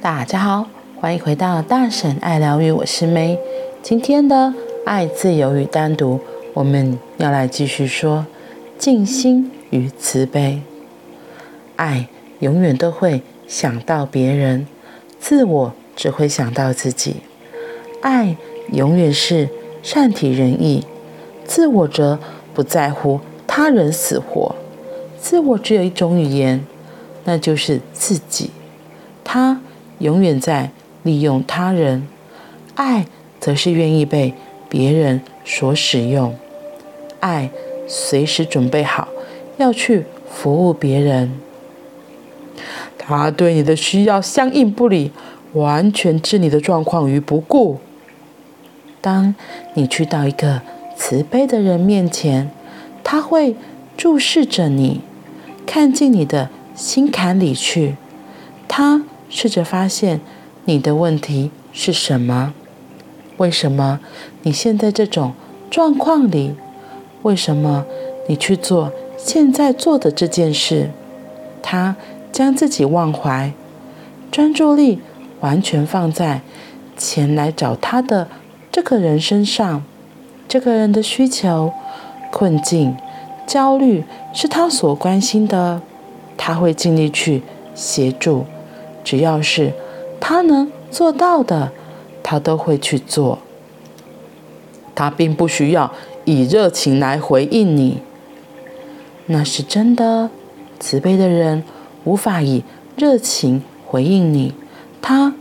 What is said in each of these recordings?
大家好，欢迎回到大婶爱疗愈，我是 May。今天的爱、自由与单独，我们要来继续说静心与慈悲。爱永远都会想到别人，自我只会想到自己。爱永远是善体人意，自我则不在乎他人死活。自我只有一种语言，那就是自己。他。永远在利用他人，爱则是愿意被别人所使用，爱随时准备好要去服务别人。他对你的需要相应不理，完全置你的状况于不顾。当你去到一个慈悲的人面前，他会注视着你，看进你的心坎里去，他。试着发现你的问题是什么？为什么你现在这种状况里？为什么你去做现在做的这件事？他将自己忘怀，专注力完全放在前来找他的这个人身上。这个人的需求、困境、焦虑是他所关心的，他会尽力去协助。只要是他能做到的，他都会去做。他并不需要以热情来回应你，那是真的。慈悲的人无法以热情回应你，他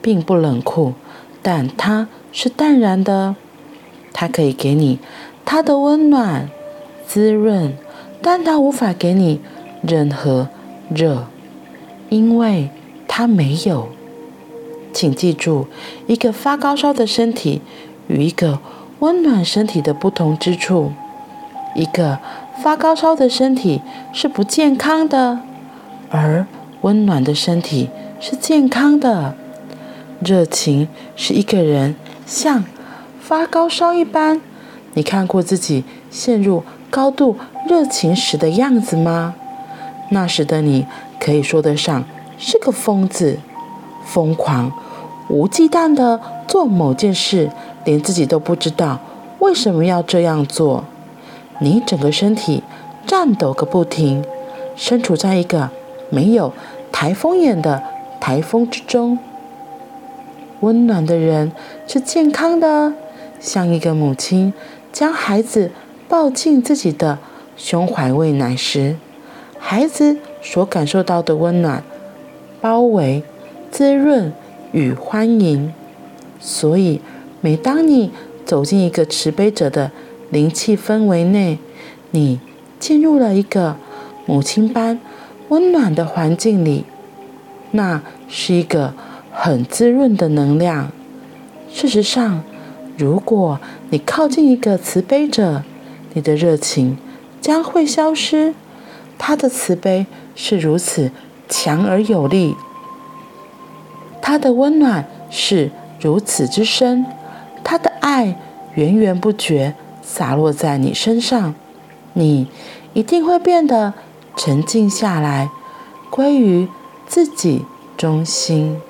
并不冷酷，但他是淡然的。他可以给你他的温暖、滋润，但他无法给你任何热，因为。他没有，请记住，一个发高烧的身体与一个温暖身体的不同之处。一个发高烧的身体是不健康的，而温暖的身体是健康的。热情是一个人像发高烧一般。你看过自己陷入高度热情时的样子吗？那时的你可以说得上。是个疯子，疯狂、无忌惮的做某件事，连自己都不知道为什么要这样做。你整个身体颤抖个不停，身处在一个没有台风眼的台风之中。温暖的人是健康的，像一个母亲将孩子抱进自己的胸怀喂奶时，孩子所感受到的温暖。包围、滋润与欢迎。所以，每当你走进一个慈悲者的灵气氛围内，你进入了一个母亲般温暖的环境里，那是一个很滋润的能量。事实上，如果你靠近一个慈悲者，你的热情将会消失。他的慈悲是如此。强而有力，他的温暖是如此之深，他的爱源源不绝洒落在你身上，你一定会变得沉静下来，归于自己中心。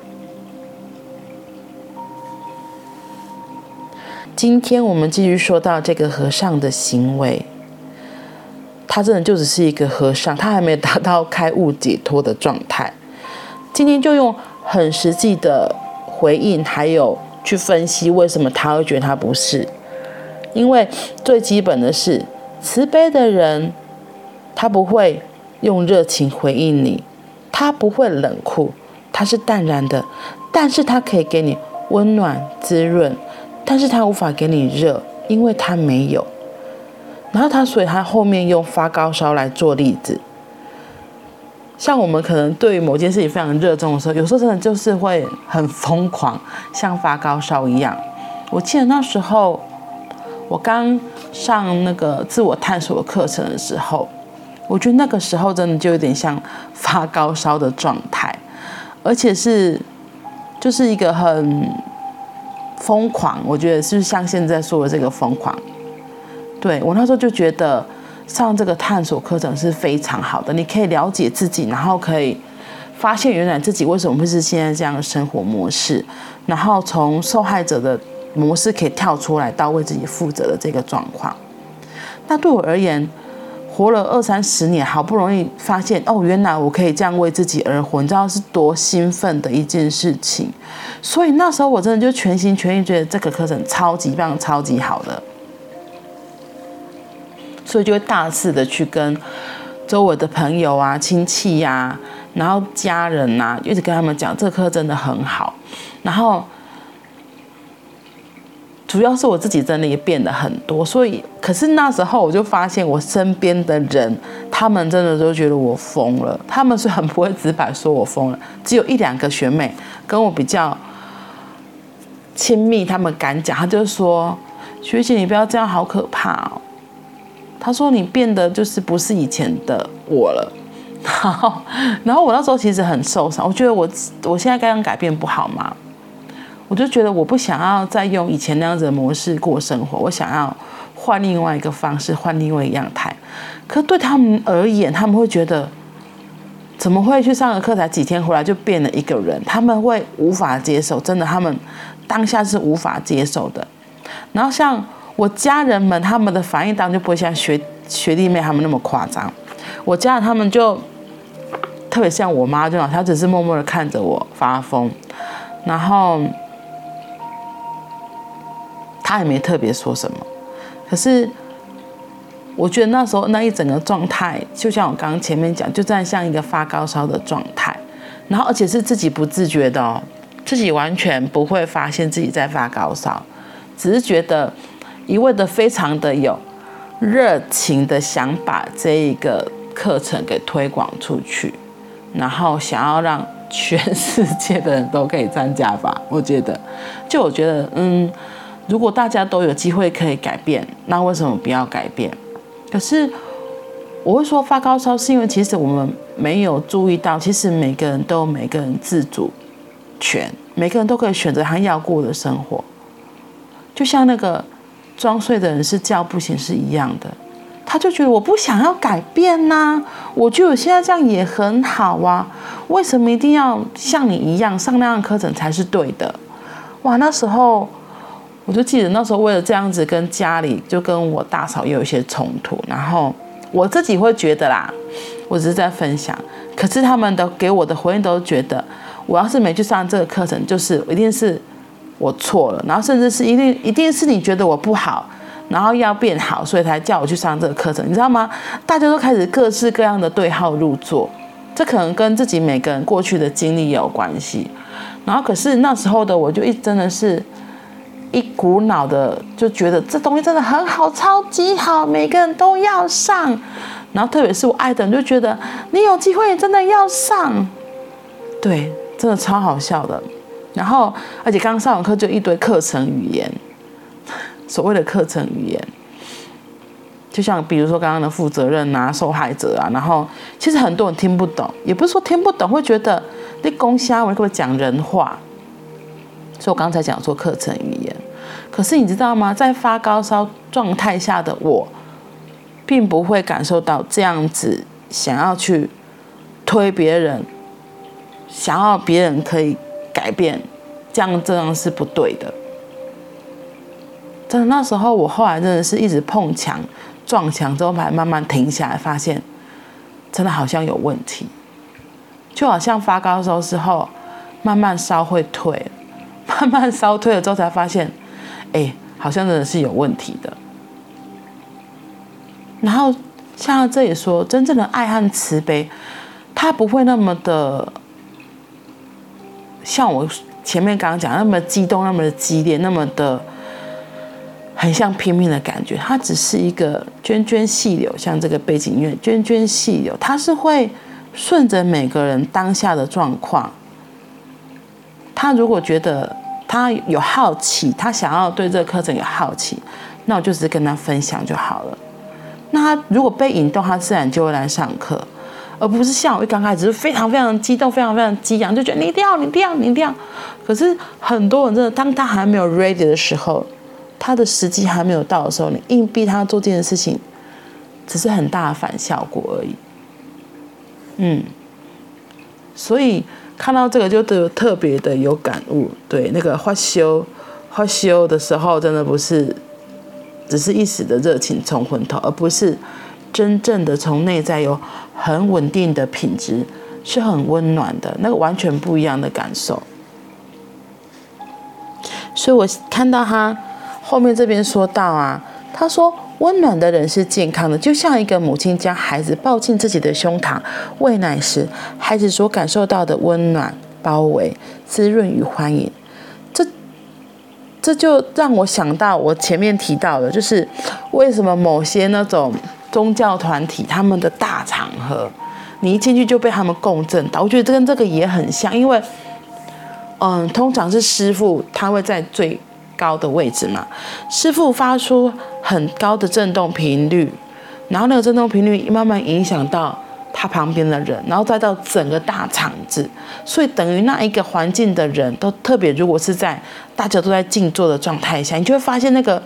今天我们继续说到这个和尚的行为。他真的就只是一个和尚，他还没达到开悟解脱的状态。今天就用很实际的回应，还有去分析为什么他会觉得他不是。因为最基本的是，慈悲的人，他不会用热情回应你，他不会冷酷，他是淡然的，但是他可以给你温暖滋润，但是他无法给你热，因为他没有。然后他，所以他后面用发高烧来做例子。像我们可能对于某件事情非常热衷的时候，有时候真的就是会很疯狂，像发高烧一样。我记得那时候我刚上那个自我探索的课程的时候，我觉得那个时候真的就有点像发高烧的状态，而且是就是一个很疯狂。我觉得是像现在说的这个疯狂。对，我那时候就觉得上这个探索课程是非常好的，你可以了解自己，然后可以发现原来自己为什么会是现在这样的生活模式，然后从受害者的模式可以跳出来到为自己负责的这个状况。那对我而言，活了二三十年，好不容易发现哦，原来我可以这样为自己而活，你知道是多兴奋的一件事情。所以那时候我真的就全心全意觉得这个课程超级棒、超级好的，所以就会大肆的去跟周围的朋友啊、亲戚呀、啊，然后家人呐、啊，一直跟他们讲这个课真的很好，然后。主要是我自己真的也变得很多，所以可是那时候我就发现我身边的人，他们真的都觉得我疯了。他们是很不会直白说我疯了，只有一两个学妹跟我比较亲密，他们敢讲，他就说：“学姐你不要这样，好可怕哦。”他说：“你变得就是不是以前的我了。”然后，然后我那时候其实很受伤，我觉得我我现在该样改变不好吗？我就觉得我不想要再用以前那样子的模式过生活，我想要换另外一个方式，换另外一样态。可对他们而言，他们会觉得怎么会去上个课才几天回来就变了一个人？他们会无法接受，真的，他们当下是无法接受的。然后像我家人们，他们的反应当然就不会像学学弟妹他们那么夸张。我家人他们就特别像我妈这种，她只是默默的看着我发疯，然后。她也没特别说什么，可是我觉得那时候那一整个状态，就像我刚刚前面讲，就在像一个发高烧的状态，然后而且是自己不自觉的哦，自己完全不会发现自己在发高烧，只是觉得一味的非常的有热情的想把这一个课程给推广出去，然后想要让全世界的人都可以参加吧。我觉得，就我觉得，嗯。如果大家都有机会可以改变，那为什么不要改变？可是我会说发高烧，是因为其实我们没有注意到，其实每个人都有每个人自主权，每个人都可以选择他要过的生活。就像那个装睡的人是叫不醒是一样的，他就觉得我不想要改变呐、我觉得我现在这样也很好啊，为什么一定要像你一样上那样的课程才是对的？哇，那时候。我就记得那时候为了这样子跟家里就跟我大嫂有一些冲突，然后我自己会觉得啦，我只是在分享，可是他们都给我的回应都觉得，我要是没去上这个课程，就是一定是我错了，然后甚至是一定一定是你觉得我不好，然后要变好，所以才叫我去上这个课程，你知道吗？大家都开始各式各样的对号入座，这可能跟自己每个人过去的经历有关系，然后可是那时候的我就一真的是。一股脑的就觉得这东西真的很好，超级好，每个人都要上。然后特别是我爱的人就觉得你有机会真的要上，对，真的超好笑的。然后而且刚上完课就一堆课程语言，所谓的课程语言，就像比如说刚刚的负责任啊、受害者啊，然后其实很多人听不懂，也不是说听不懂，会觉得你公虾我会不会讲人话？所以我刚才讲说课程语言。可是你知道吗？在发高烧状态下的我，并不会感受到这样子想要去推别人，想要别人可以改变，这样这样是不对的。真的，那时候我后来真的是一直碰墙、撞墙之后，才慢慢停下来，发现真的好像有问题。就好像发高烧之后，慢慢烧会退，慢慢烧退了之后，才发现。哎，好像真的是有问题的。然后像这里说，真正的爱和慈悲，它不会那么的像我前面刚刚讲那么激动、那么的激烈、那么的很像拼命的感觉。它只是一个涓涓细流，像这个背景音乐涓涓细流，它是会顺着每个人当下的状况。他如果觉得。他有好奇，他想要对这个课程有好奇，那我就只是跟他分享就好了。那他如果被引动，他自然就会来上课，而不是像我一刚开始是非常非常激动、非常非常激昂，就觉得你一定要、你一定要、你一定要。可是很多人真的，当他还没有 ready 的时候，他的时机还没有到的时候，你硬逼他做这件事情，只是很大的反效果而已。嗯，所以看到这个就特特别的有感悟。对，那个发修发修的时候，真的不是只是一时的热情冲昏头，而不是真正的从内在有很稳定的品质，是很温暖的，那个完全不一样的感受。所以我看到他后面这边说到啊，他说。温暖的人是健康的，就像一个母亲将孩子抱进自己的胸膛喂奶时，孩子所感受到的温暖、包围、滋润与欢迎。这这就让我想到我前面提到的，就是为什么某些那种宗教团体他们的大场合，你一进去就被他们共振到。我觉得这跟这个也很像，因为嗯，通常是师傅他会在最高的位置嘛，师傅发出很高的震动频率，然后那个震动频率慢慢影响到他旁边的人，然后再到整个大场子，所以等于那一个环境的人都特别，如果是在大家都在静坐的状态下，你就会发现那个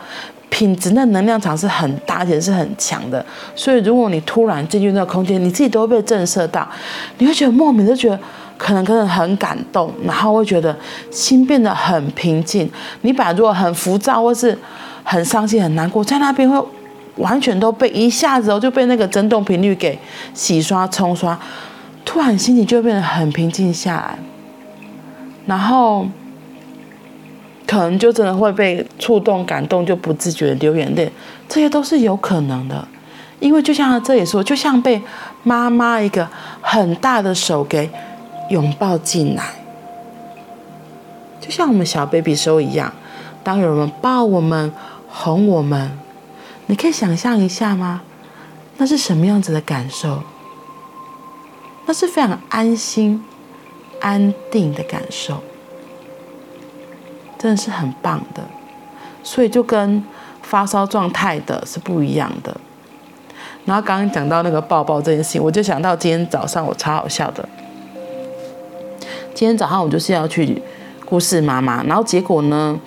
品质、那能量场是很大，而且是很强的。所以如果你突然进去那个空间，你自己都会被震慑到，你会觉得莫名的觉得。可能可能很感动，然后会觉得心变得很平静。你本来如果很浮躁或是很伤心、很难过，在那边会完全都被一下子哦就被那个震动频率给洗刷、冲刷，突然心情就会变得很平静下来，然后可能就真的会被触动、感动，就不自觉流眼泪。这些都是有可能的，因为就像他这里说，就像被妈妈一个很大的手给。拥抱进来，就像我们小 baby 时候一样。当有人抱我们、哄我们，你可以想象一下吗？那是什么样子的感受？那是非常安心、安定的感受，真的是很棒的。所以就跟发烧状态的是不一样的。然后刚刚讲到那个抱抱这件事情，我就想到今天早上我超好笑的。今天早上我就是要去故事妈妈，然后结果呢，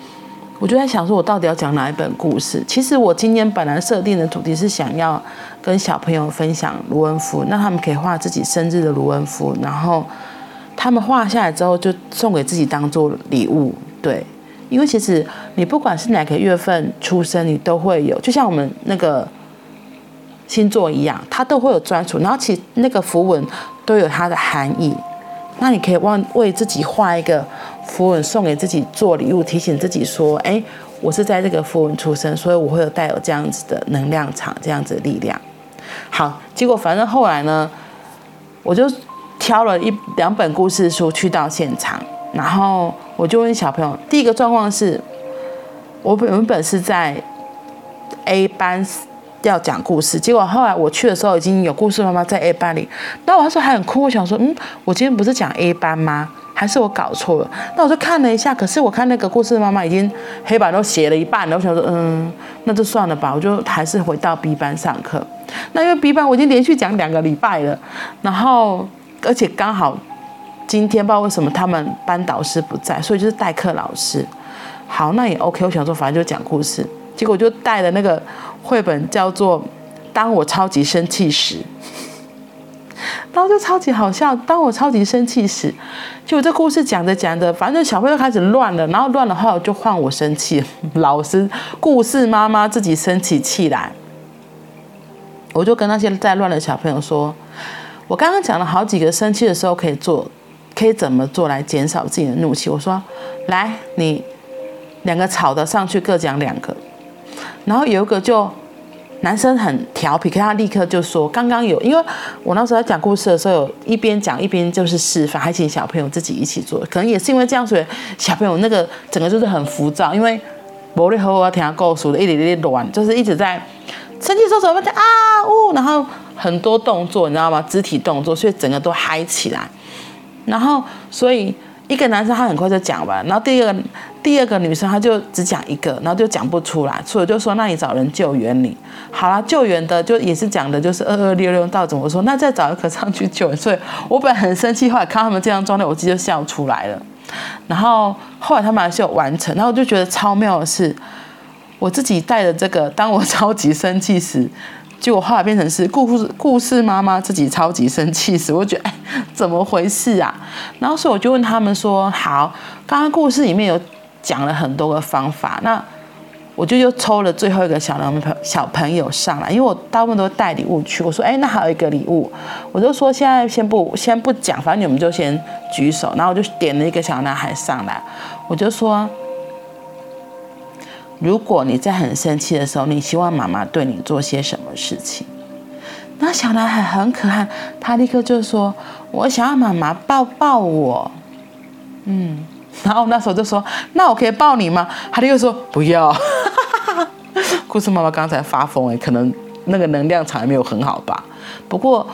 我就在想说，我到底要讲哪一本故事？其实我今天本来设定的主题是想要跟小朋友分享卢恩符，那他们可以画自己生日的卢恩符，然后他们画下来之后就送给自己当做礼物。对，因为其实你不管是哪个月份出生，你都会有，就像我们那个星座一样，它都会有专属，然后其实那个符文都有它的含义。那你可以为为自己画一个符文送给自己做礼物，提醒自己说：“哎，我是在这个符文出生，所以我会有带有这样子的能量场，这样子的力量。”好，结果反正后来呢，我就挑了一两本故事书去到现场，然后我就问小朋友：第一个状况是，我原本是在 A 班。要讲故事，结果后来我去的时候已经有故事妈妈在 A 班里，那我那时候还很哭，我想说，嗯，我今天不是讲 A 班吗？还是我搞错了？那我就看了一下，可是我看那个故事妈妈已经黑板都写了一半了，我想说，嗯，那就算了吧，我就还是回到 B 班上课。那因为 B 班我已经连续讲两个礼拜了，然后而且刚好今天不知道为什么他们班导师不在，所以就是代课老师。好，那也 OK，我想说反正就讲故事，结果就带了那个。绘本叫做《当我超级生气时》，然后就超级好笑。当我超级生气时，就这故事讲着讲着，反正小朋友开始乱了，然后乱了后就换我生气，老师、故事妈妈自己生起气来。我就跟那些在乱的小朋友说：“我刚刚讲了好几个生气的时候可以做，可以怎么做来减少自己的怒气。”我说：“来，你两个吵的上去各讲两个。”然后有一个就男生很调皮，可他立刻就说：“刚刚有，因为我那时候在讲故事的时候，有一边讲一边就是示范，还请小朋友自己一起做。可能也是因为这样，所以小朋友那个整个就是很浮躁，因为魔力和我听他告诉的一点点乱，就是一直在生气说什么啊呜，然后很多动作你知道吗？肢体动作，所以整个都嗨起来。然后所以。一个男生他很快就讲完，然后第二个第二个女生他就只讲一个，然后就讲不出来，所以就说，那你找人救援你。好了，救援的就也是讲的就是二二六六到怎么说，那再找一个上去救援。所以我本来很生气，后来看他们这样状态，我自己就笑出来了。然后后来他们还是有完成，然后我就觉得超妙的是，我自己带的这个，当我超级生气时结果后来变成是故事故事妈妈自己超级生气死，我觉得哎，怎么回事啊？然后所以我就问他们说：好，刚刚故事里面有讲了很多个方法，那我就又抽了最后一个小男朋小朋友上来，因为我大部分都带礼物去。我说：哎，那还有一个礼物，我就说现在先不先不讲，反正你们就先举手。然后我就点了一个小男孩上来，我就说。如果你在很生气的时候，你希望妈妈对你做些什么事情？那小男孩很可爱，他立刻就说：“我想要妈妈抱抱我。”嗯，然后那时候就说：“那我可以抱你吗？”他立刻说：“不要。”故事妈妈刚才发疯哎，可能那个能量场还没有很好吧。不过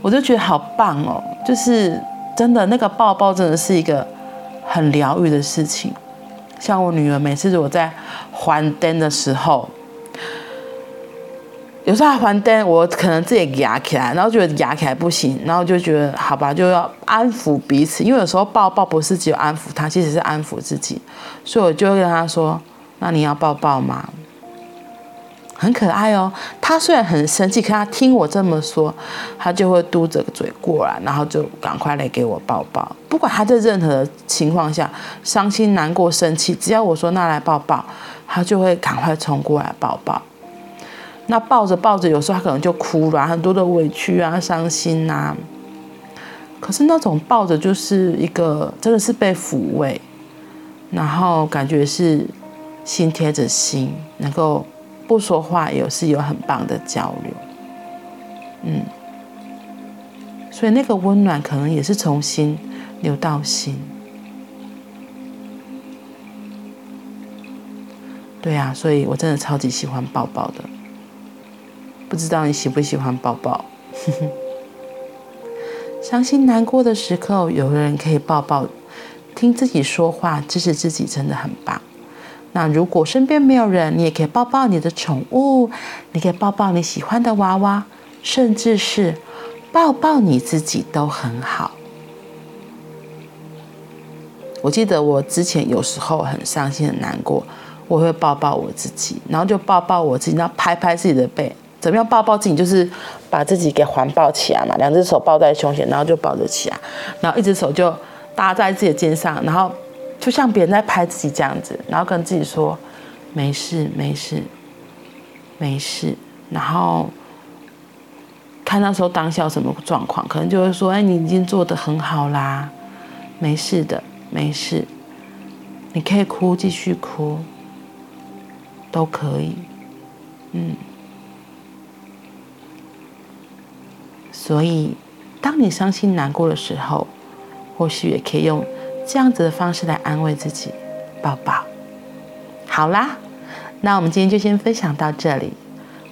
我就觉得好棒哦，就是真的那个抱抱真的是一个很疗愈的事情。像我女儿每次如果在还灯的时候，有时候还灯，我可能自己压起来，然后觉得压起来不行，然后就觉得好吧，就要安抚彼此。因为有时候抱抱不是只有安抚他，其实是安抚自己，所以我就会跟他说：“那你要抱抱吗？”很可爱哦，他虽然很生气，可他听我这么说，他就会嘟着嘴过来，然后就赶快来给我抱抱。不管他在任何情况下，伤心、难过、生气，只要我说那来抱抱，他就会赶快冲过来抱抱。那抱着抱着，有时候他可能就哭了，很多的委屈啊、伤心呐、啊。可是那种抱着就是一个，真的是被抚慰，然后感觉是心贴着心，能够。不说话也是有很棒的交流，嗯，所以那个温暖可能也是从心流到心，对啊，所以我真的超级喜欢抱抱的，不知道你喜不喜欢抱抱？伤心难过的时候，有人可以抱抱，听自己说话，支持自己，真的很棒。那如果身边没有人，你也可以抱抱你的宠物，你可以抱抱你喜欢的娃娃，甚至是抱抱你自己都很好。我记得我之前有时候很伤心、很难过，我会抱抱我自己，然后就抱抱我自己，然后拍拍自己的背。怎么样抱抱自己？就是把自己给环抱起来嘛，两只手抱在胸前，然后就抱着起来，然后一只手就搭在自己的肩上，然后。就像别人在拍自己这样子，然后跟自己说：“没事，没事，没事。”然后看那时候当下什么状况，可能就会说：“哎，你已经做得很好啦，没事的，没事，你可以哭，继续哭，都可以。”嗯。所以，当你伤心难过的时候，或许也可以用。这样子的方式来安慰自己，抱抱。好啦，那我们今天就先分享到这里，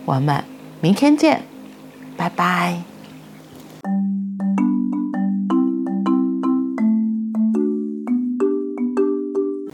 我们明天见，拜拜。